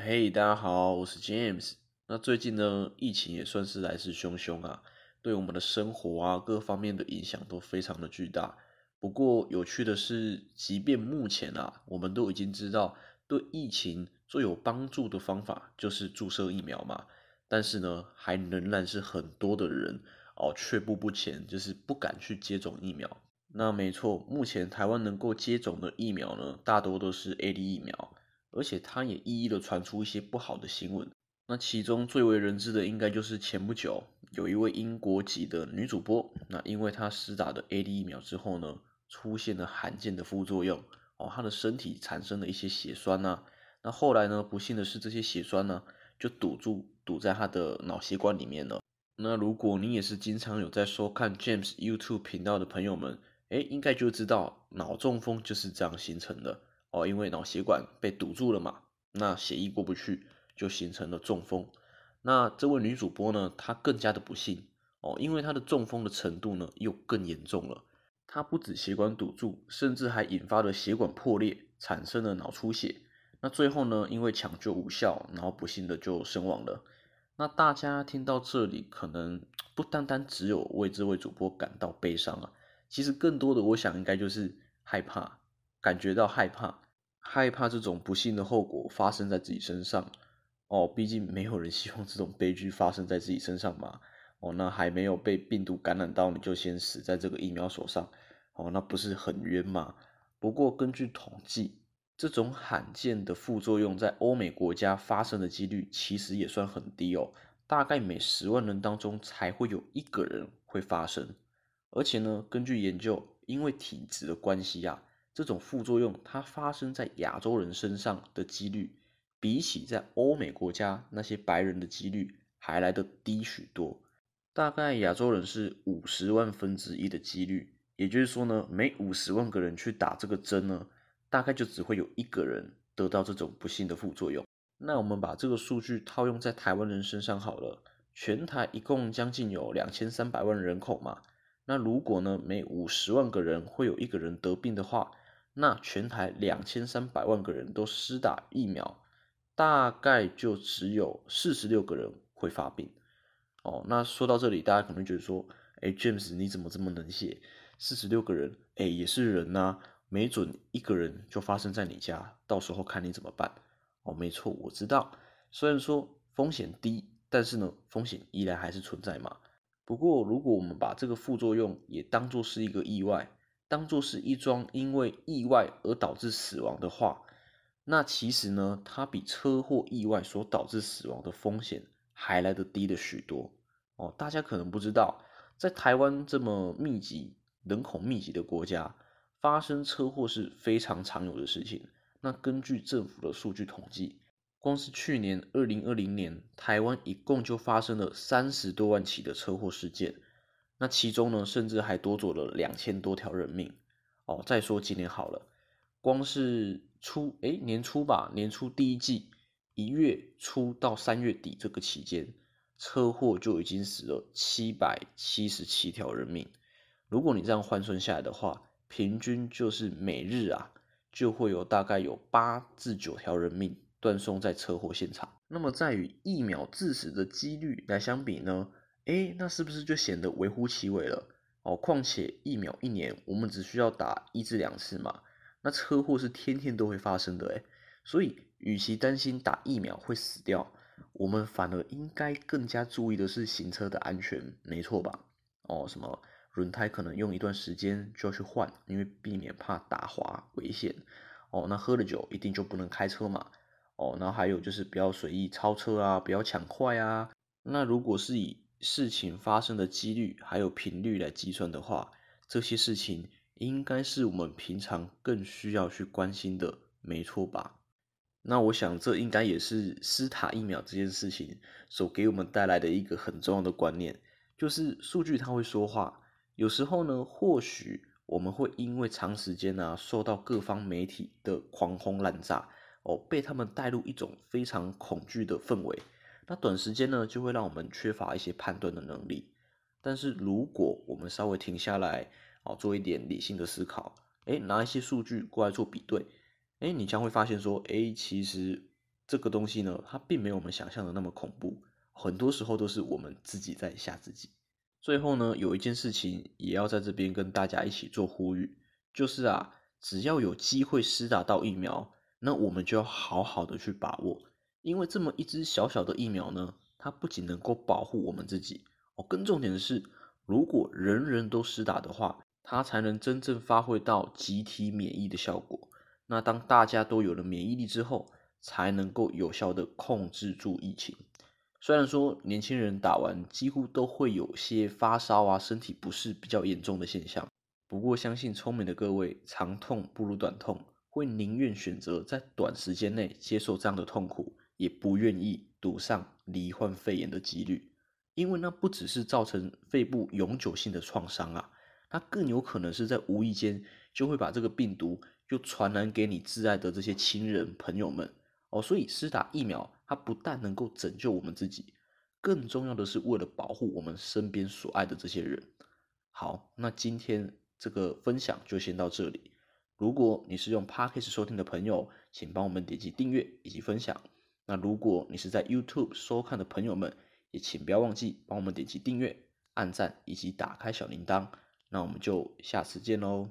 嘿，大家好，我是 James。那最近呢，疫情也算是来势汹汹啊，对我们的生活啊各方面的影响都非常的巨大。不过有趣的是，即便目前啊，我们都已经知道对疫情最有帮助的方法就是注射疫苗嘛，但是呢，还仍然是很多的人哦却步不前，就是不敢去接种疫苗。那没错，目前台湾能够接种的疫苗呢，大多都是 A D 疫苗。而且他也一一的传出一些不好的新闻，那其中最为人知的应该就是前不久有一位英国籍的女主播，那因为她施打的 A D 疫苗之后呢，出现了罕见的副作用哦，她的身体产生了一些血栓呐，那后来呢，不幸的是这些血栓呢就堵住堵在她的脑血管里面了。那如果你也是经常有在收看 James YouTube 频道的朋友们，哎，应该就知道脑中风就是这样形成的。哦，因为脑血管被堵住了嘛，那血液过不去，就形成了中风。那这位女主播呢，她更加的不幸哦，因为她的中风的程度呢又更严重了。她不止血管堵住，甚至还引发了血管破裂，产生了脑出血。那最后呢，因为抢救无效，然后不幸的就身亡了。那大家听到这里，可能不单单只有为这位主播感到悲伤啊，其实更多的，我想应该就是害怕。感觉到害怕，害怕这种不幸的后果发生在自己身上哦。毕竟没有人 希望这种悲剧发生在自己身上嘛。哦，那还没有被病毒感染到，你就先死在这个疫苗手上，哦，那不是很冤吗？不过根据统计，这种罕见的副作用在欧美国家发生的几率其实也算很低哦，大概每十万人当中才会有一个人会发生。而且呢，根据研究，因为体质的关系呀。这种副作用，它发生在亚洲人身上的几率，比起在欧美国家那些白人的几率还来得低许多。大概亚洲人是五十万分之一的几率，也就是说呢，每五十万个人去打这个针呢，大概就只会有一个人得到这种不幸的副作用。那我们把这个数据套用在台湾人身上好了，全台一共将近有两千三百万人口嘛，那如果呢，每五十万个人会有一个人得病的话，那全台两千三百万个人都施打疫苗，大概就只有四十六个人会发病。哦，那说到这里，大家可能觉得说，哎，James 你怎么这么冷血？四十六个人，哎，也是人呐，没准一个人就发生在你家，到时候看你怎么办。哦，没错，我知道，虽然说风险低，但是呢，风险依然还是存在嘛。不过，如果我们把这个副作用也当做是一个意外。当做是一桩因为意外而导致死亡的话，那其实呢，它比车祸意外所导致死亡的风险还来得低的许多哦。大家可能不知道，在台湾这么密集、人口密集的国家，发生车祸是非常常有的事情。那根据政府的数据统计，光是去年二零二零年，台湾一共就发生了三十多万起的车祸事件。那其中呢，甚至还多走了两千多条人命哦。再说今年好了，光是初哎年初吧，年初第一季一月初到三月底这个期间，车祸就已经死了七百七十七条人命。如果你这样换算下来的话，平均就是每日啊就会有大概有八至九条人命断送在车祸现场。那么在与疫苗致死的几率来相比呢？哎，那是不是就显得微乎其微了？哦，况且疫苗一年我们只需要打一至两次嘛，那车祸是天天都会发生的哎，所以与其担心打疫苗会死掉，我们反而应该更加注意的是行车的安全，没错吧？哦，什么轮胎可能用一段时间就要去换，因为避免怕打滑危险。哦，那喝了酒一定就不能开车嘛？哦，然后还有就是不要随意超车啊，不要抢快啊。那如果是以事情发生的几率还有频率来计算的话，这些事情应该是我们平常更需要去关心的，没错吧？那我想这应该也是斯塔疫苗这件事情所给我们带来的一个很重要的观念，就是数据它会说话。有时候呢，或许我们会因为长时间啊受到各方媒体的狂轰滥炸，哦，被他们带入一种非常恐惧的氛围。那短时间呢，就会让我们缺乏一些判断的能力。但是如果我们稍微停下来，哦，做一点理性的思考，哎，拿一些数据过来做比对，哎，你将会发现说，哎，其实这个东西呢，它并没有我们想象的那么恐怖，很多时候都是我们自己在吓自己。最后呢，有一件事情也要在这边跟大家一起做呼吁，就是啊，只要有机会施打到疫苗，那我们就要好好的去把握，因为这么一支小小的疫苗呢，它不仅能够保护我们自己，哦，更重点的是，如果人人都施打的话，它才能真正发挥到集体免疫的效果。那当大家都有了免疫力之后，才能够有效的控制住疫情。虽然说年轻人打完几乎都会有些发烧啊、身体不适比较严重的现象，不过相信聪明的各位，长痛不如短痛，会宁愿选择在短时间内接受这样的痛苦，也不愿意赌上罹患肺炎的几率，因为那不只是造成肺部永久性的创伤啊，它更有可能是在无意间就会把这个病毒又传染给你挚爱的这些亲人朋友们。哦，所以施打疫苗，它不但能够拯救我们自己，更重要的是为了保护我们身边所爱的这些人。好，那今天这个分享就先到这里。如果你是用 Podcast 收听的朋友，请帮我们点击订阅以及分享。那如果你是在 YouTube 收看的朋友们，也请不要忘记帮我们点击订阅、按赞以及打开小铃铛。那我们就下次见喽。